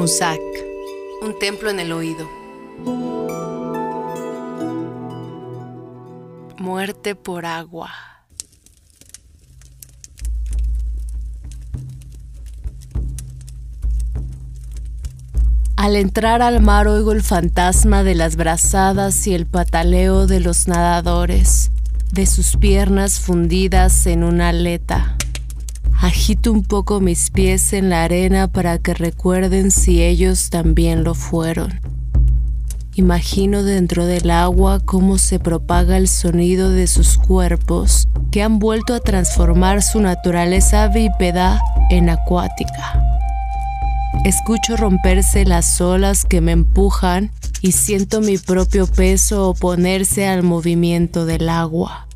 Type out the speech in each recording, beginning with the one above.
Musak, un templo en el oído. Muerte por agua. Al entrar al mar oigo el fantasma de las brazadas y el pataleo de los nadadores, de sus piernas fundidas en una aleta. Agito un poco mis pies en la arena para que recuerden si ellos también lo fueron. Imagino dentro del agua cómo se propaga el sonido de sus cuerpos que han vuelto a transformar su naturaleza bípeda en acuática. Escucho romperse las olas que me empujan y siento mi propio peso oponerse al movimiento del agua.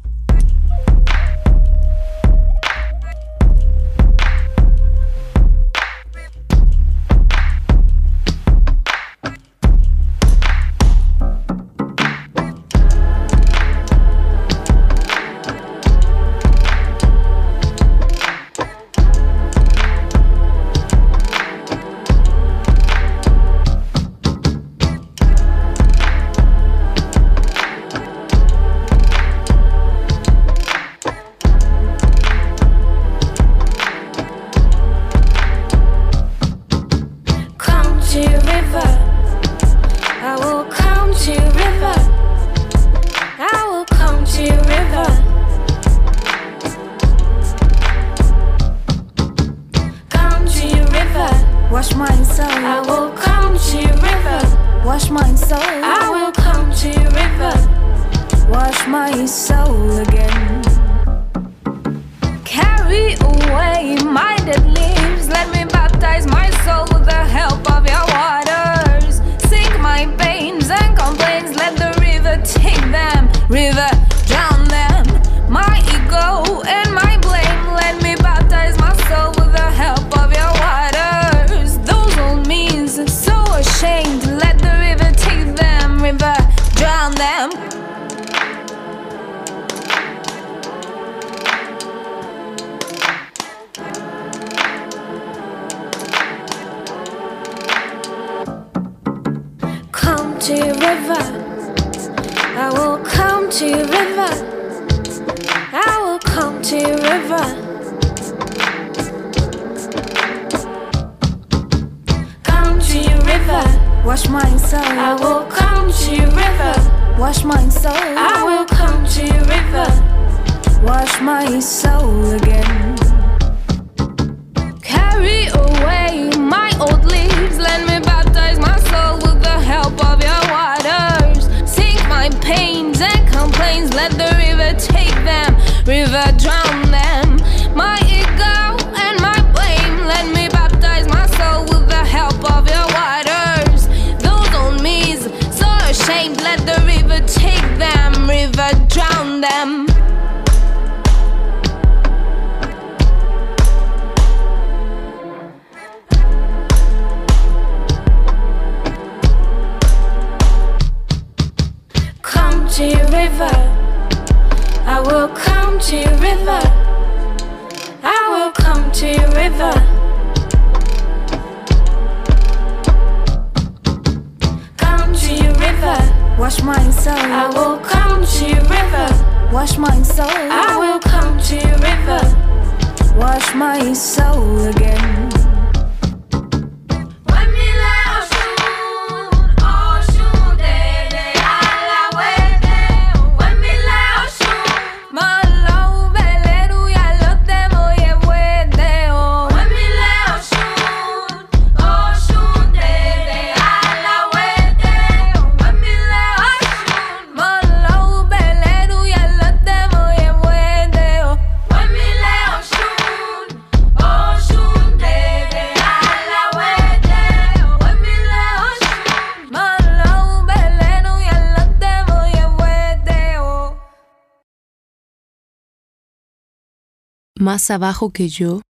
Más abajo que yo,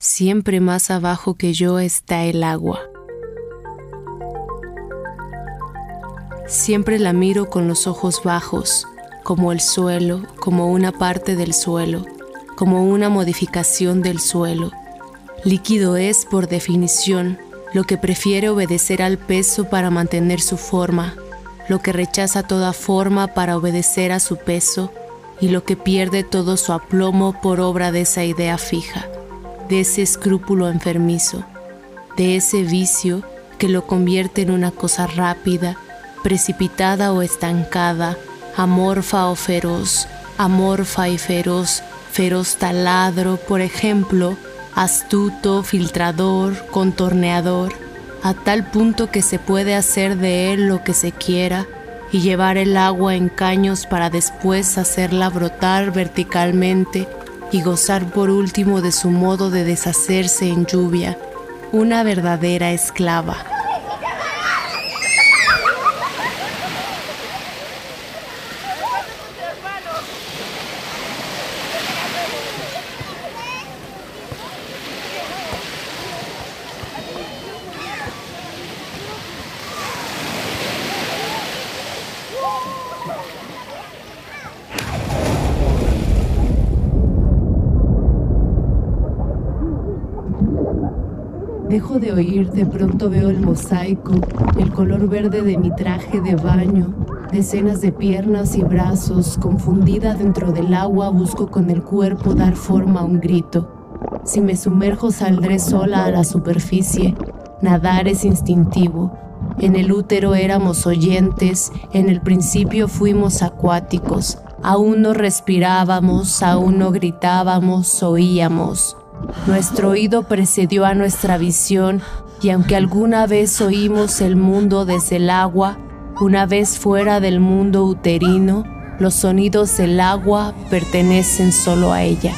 siempre más abajo que yo está el agua. Siempre la miro con los ojos bajos, como el suelo, como una parte del suelo, como una modificación del suelo. Líquido es, por definición, lo que prefiere obedecer al peso para mantener su forma, lo que rechaza toda forma para obedecer a su peso y lo que pierde todo su aplomo por obra de esa idea fija, de ese escrúpulo enfermizo, de ese vicio que lo convierte en una cosa rápida, precipitada o estancada, amorfa o feroz, amorfa y feroz, feroz taladro, por ejemplo, astuto, filtrador, contorneador, a tal punto que se puede hacer de él lo que se quiera y llevar el agua en caños para después hacerla brotar verticalmente y gozar por último de su modo de deshacerse en lluvia, una verdadera esclava. Dejo de oír, de pronto veo el mosaico, el color verde de mi traje de baño, decenas de piernas y brazos, confundida dentro del agua, busco con el cuerpo dar forma a un grito. Si me sumerjo saldré sola a la superficie, nadar es instintivo. En el útero éramos oyentes, en el principio fuimos acuáticos, aún no respirábamos, aún no gritábamos, oíamos. Nuestro oído precedió a nuestra visión y aunque alguna vez oímos el mundo desde el agua, una vez fuera del mundo uterino, los sonidos del agua pertenecen solo a ella.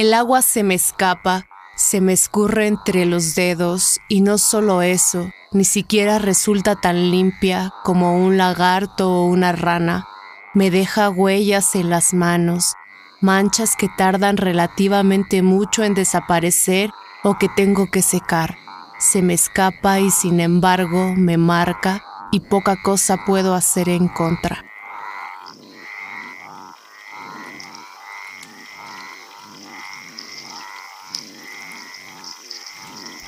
El agua se me escapa, se me escurre entre los dedos y no solo eso, ni siquiera resulta tan limpia como un lagarto o una rana. Me deja huellas en las manos, manchas que tardan relativamente mucho en desaparecer o que tengo que secar. Se me escapa y sin embargo me marca y poca cosa puedo hacer en contra.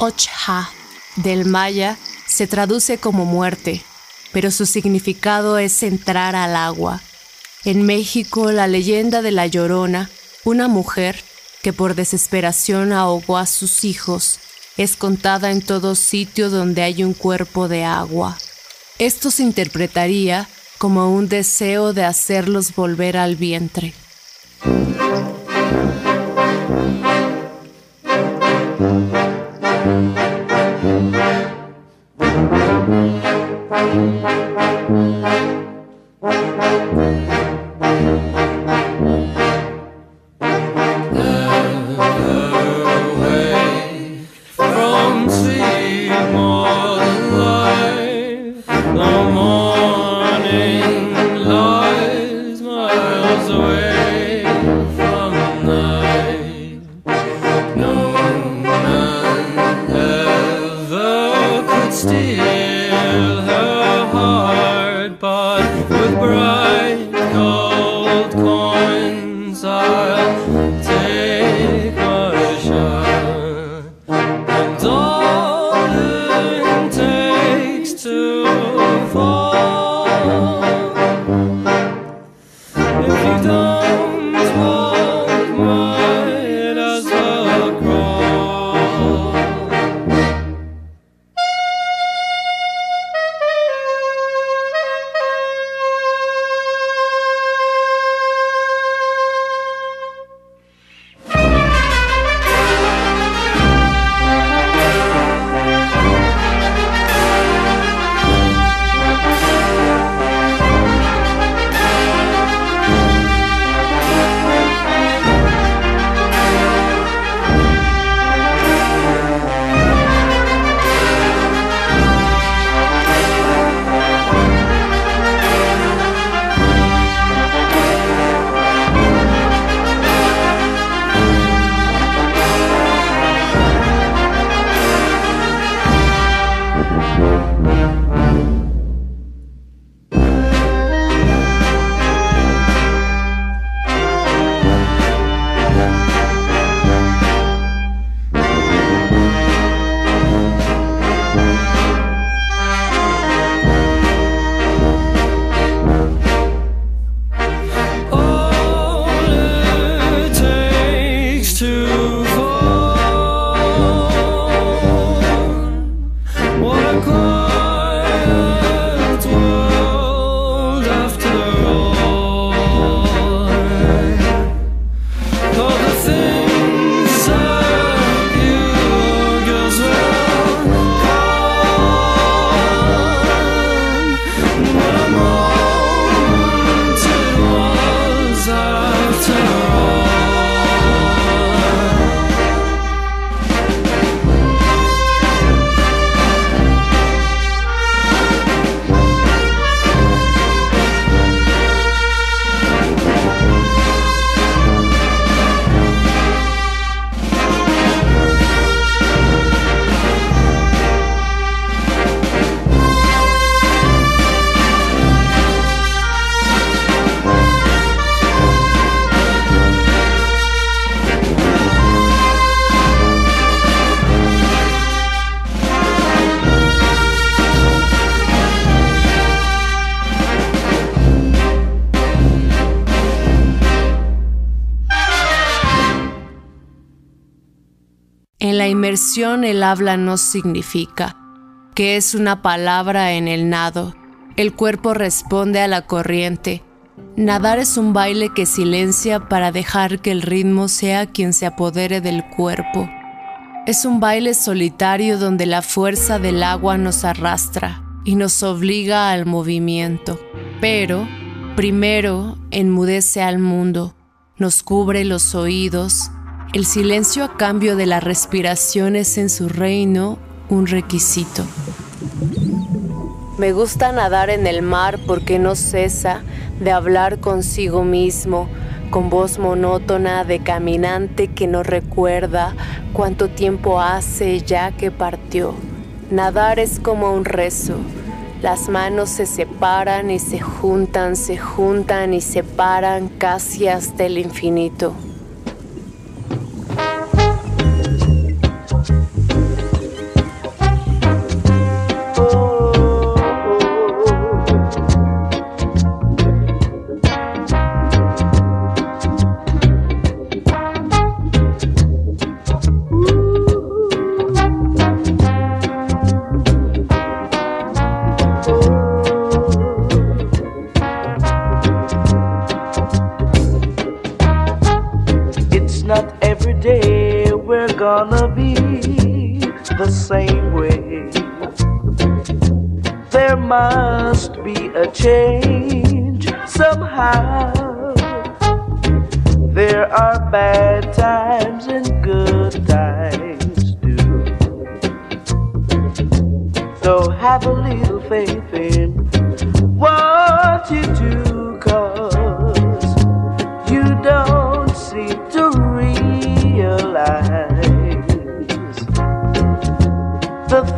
Ochha del maya se traduce como muerte, pero su significado es entrar al agua. En México, la leyenda de la Llorona, una mujer que por desesperación ahogó a sus hijos, es contada en todo sitio donde hay un cuerpo de agua. Esto se interpretaría como un deseo de hacerlos volver al vientre. Inmersión el habla no significa, que es una palabra en el nado. El cuerpo responde a la corriente. Nadar es un baile que silencia para dejar que el ritmo sea quien se apodere del cuerpo. Es un baile solitario donde la fuerza del agua nos arrastra y nos obliga al movimiento. Pero, primero, enmudece al mundo, nos cubre los oídos, el silencio a cambio de las respiraciones en su reino un requisito. Me gusta nadar en el mar porque no cesa de hablar consigo mismo, con voz monótona de caminante que no recuerda cuánto tiempo hace ya que partió. Nadar es como un rezo. Las manos se separan y se juntan, se juntan y se paran casi hasta el infinito. Change somehow. There are bad times and good times too. So have a little faith in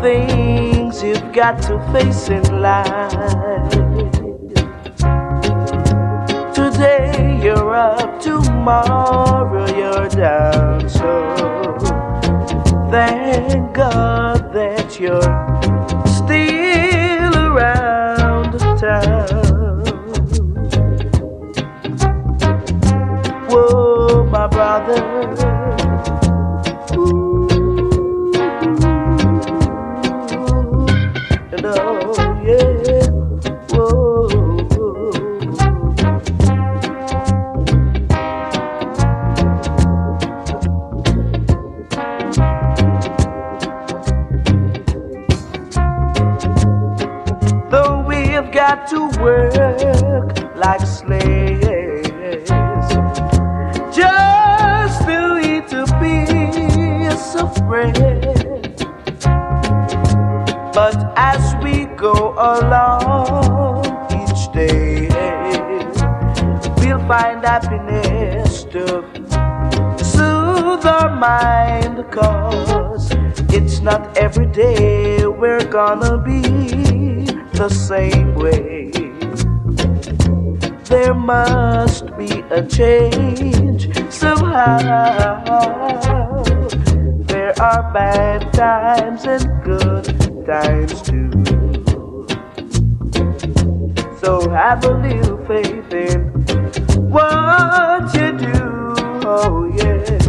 things you've got to face in life. Today you're up, tomorrow you're down. So thank God that you're still around town. Whoa, my brother. To work like slaves just to eat a piece of bread. But as we go along each day, we'll find happiness to soothe our mind. Cause it's not every day we're gonna be the same way. There must be a change somehow. There are bad times and good times too. So have a little faith in what you do. Oh, yeah.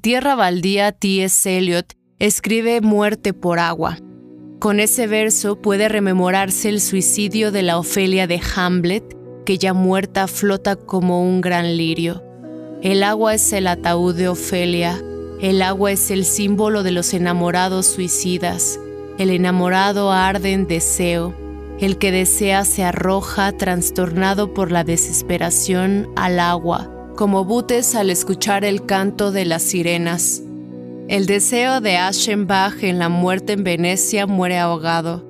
Tierra Baldía, T.S. Eliot escribe Muerte por agua. Con ese verso puede rememorarse el suicidio de la Ofelia de Hamlet, que ya muerta flota como un gran lirio. El agua es el ataúd de Ofelia, el agua es el símbolo de los enamorados suicidas. El enamorado arde en deseo, el que desea se arroja trastornado por la desesperación al agua como butes al escuchar el canto de las sirenas. El deseo de Aschenbach en La muerte en Venecia muere ahogado.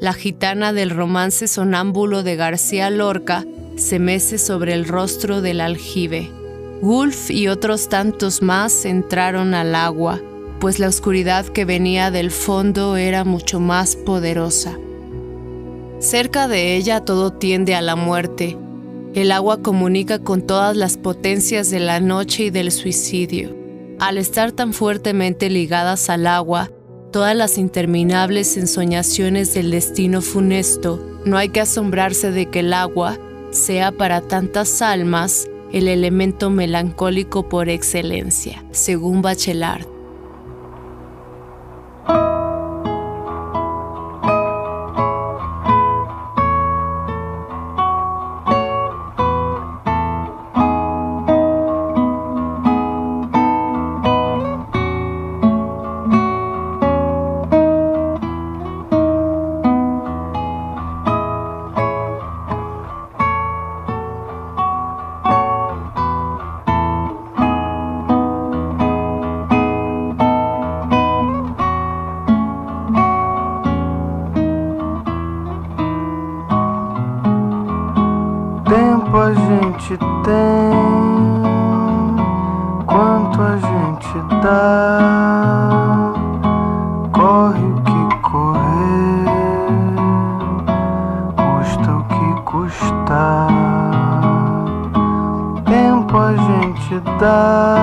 La gitana del romance sonámbulo de García Lorca se mece sobre el rostro del aljibe. Wolf y otros tantos más entraron al agua, pues la oscuridad que venía del fondo era mucho más poderosa. Cerca de ella todo tiende a la muerte, el agua comunica con todas las potencias de la noche y del suicidio. Al estar tan fuertemente ligadas al agua, todas las interminables ensoñaciones del destino funesto, no hay que asombrarse de que el agua sea para tantas almas el elemento melancólico por excelencia, según Bachelard. Gente tem, quanto a gente dá, corre o que correr, custa o que custar. Tempo a gente dá,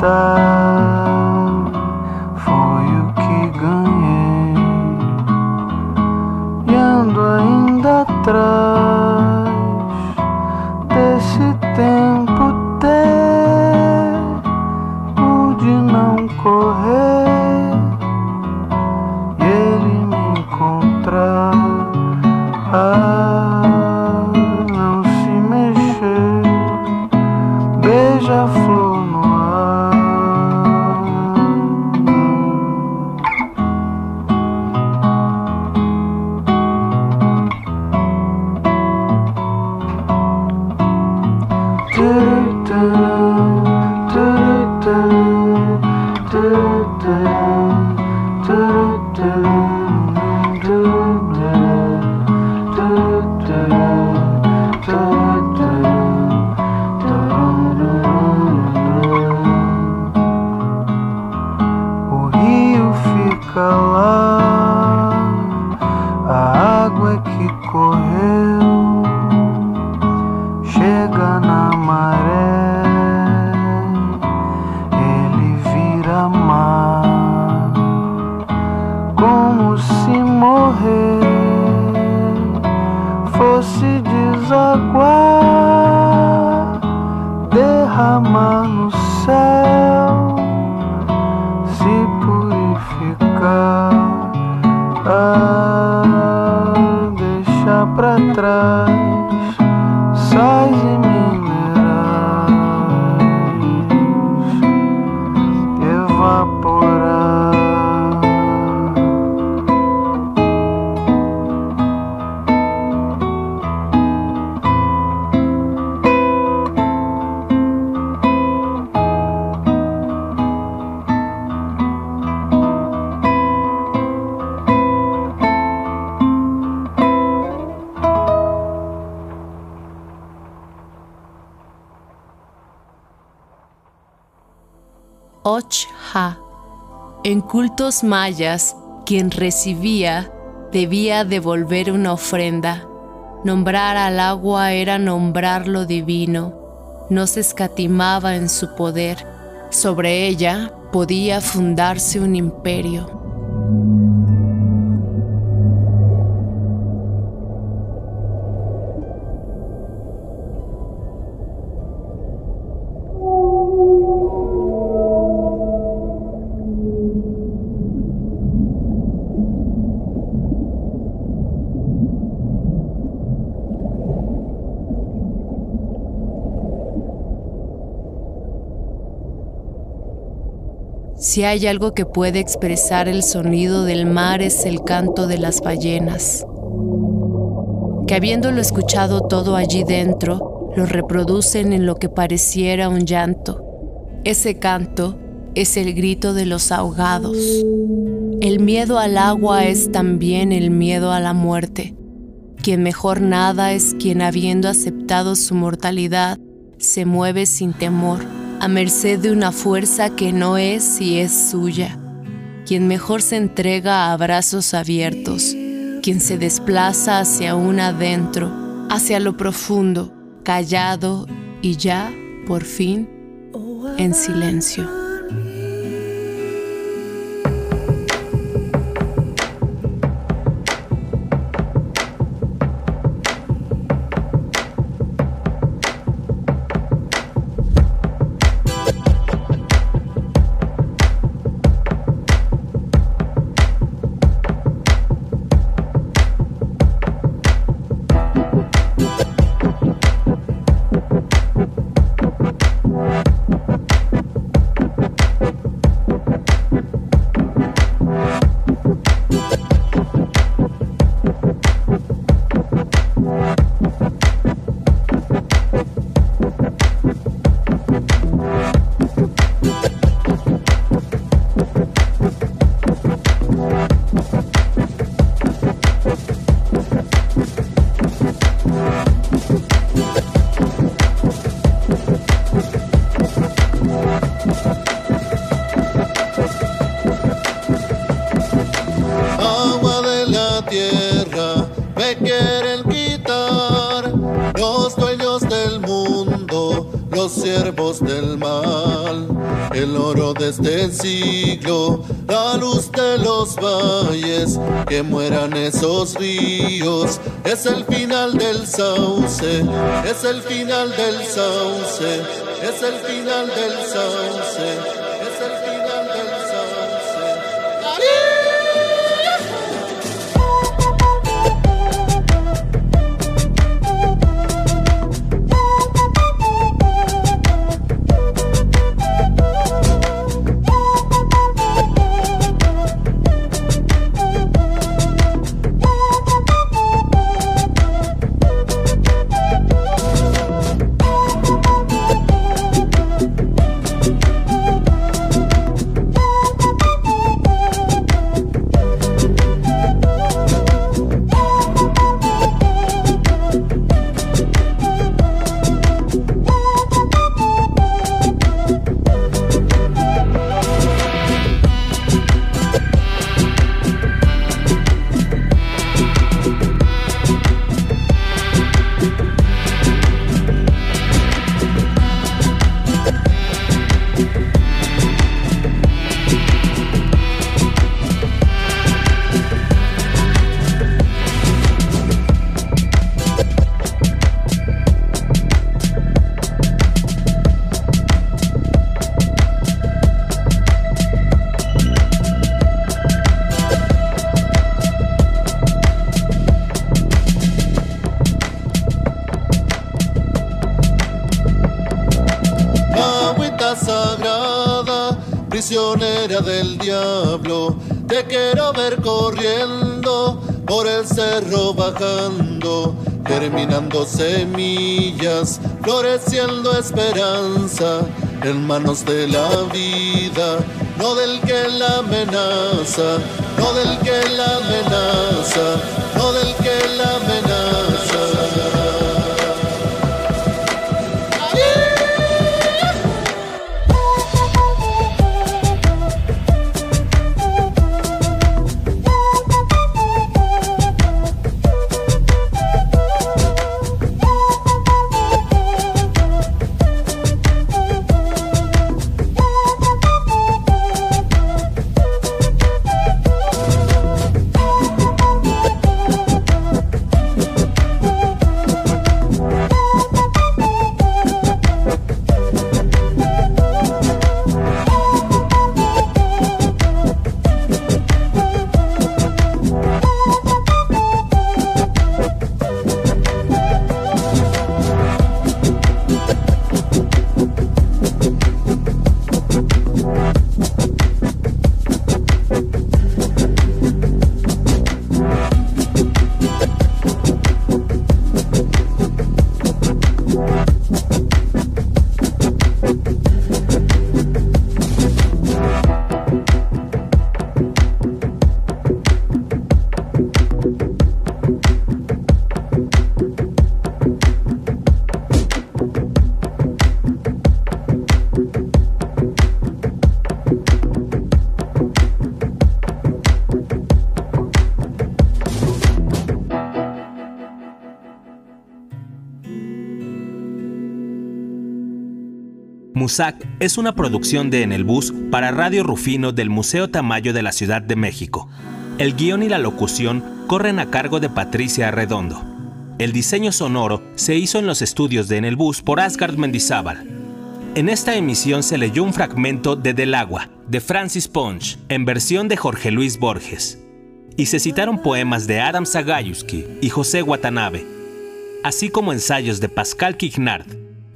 Da. calar a água é que correu. En cultos mayas, quien recibía debía devolver una ofrenda. Nombrar al agua era nombrar lo divino. No se escatimaba en su poder. Sobre ella podía fundarse un imperio. Si hay algo que puede expresar el sonido del mar es el canto de las ballenas, que habiéndolo escuchado todo allí dentro, lo reproducen en lo que pareciera un llanto. Ese canto es el grito de los ahogados. El miedo al agua es también el miedo a la muerte. Quien mejor nada es quien habiendo aceptado su mortalidad, se mueve sin temor a merced de una fuerza que no es y es suya, quien mejor se entrega a brazos abiertos, quien se desplaza hacia un adentro, hacia lo profundo, callado y ya, por fin, en silencio. Mueran esos ríos. Es el final del sauce, es el final del sauce, es el final del sauce. del semillas, floreciendo esperanza en manos de la vida, no del que la amenaza, no del que la amenaza, no del que la amenaza. Musac es una producción de En el Bus para Radio Rufino del Museo Tamayo de la Ciudad de México. El guion y la locución corren a cargo de Patricia Arredondo. El diseño sonoro se hizo en los estudios de En el Bus por Asgard Mendizábal. En esta emisión se leyó un fragmento de Del Agua, de Francis Ponch, en versión de Jorge Luis Borges. Y se citaron poemas de Adam Sagayuski y José Watanabe, así como ensayos de Pascal Quignard,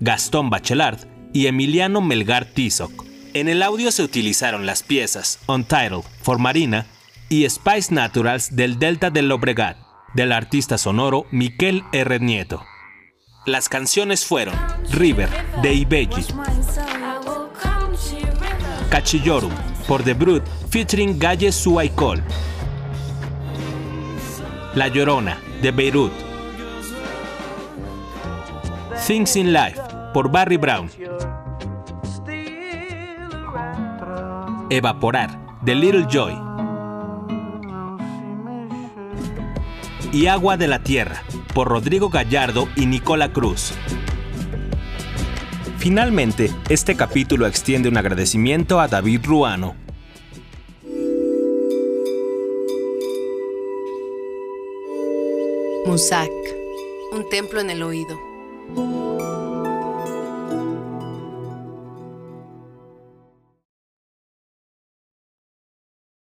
Gastón Bachelard y Emiliano Melgar Tizoc. En el audio se utilizaron las piezas Untitled, For Marina y Spice Naturals del Delta del Lobregat, del artista sonoro Miquel R. Nieto. Las canciones fueron River, de Ibeji, Cachillorum, por The Brute, featuring Galle Suaicol, La Llorona, de Beirut, Things in Life, por Barry Brown, Evaporar, de Little Joy. Y Agua de la Tierra, por Rodrigo Gallardo y Nicola Cruz. Finalmente, este capítulo extiende un agradecimiento a David Ruano. Musak, un templo en el oído.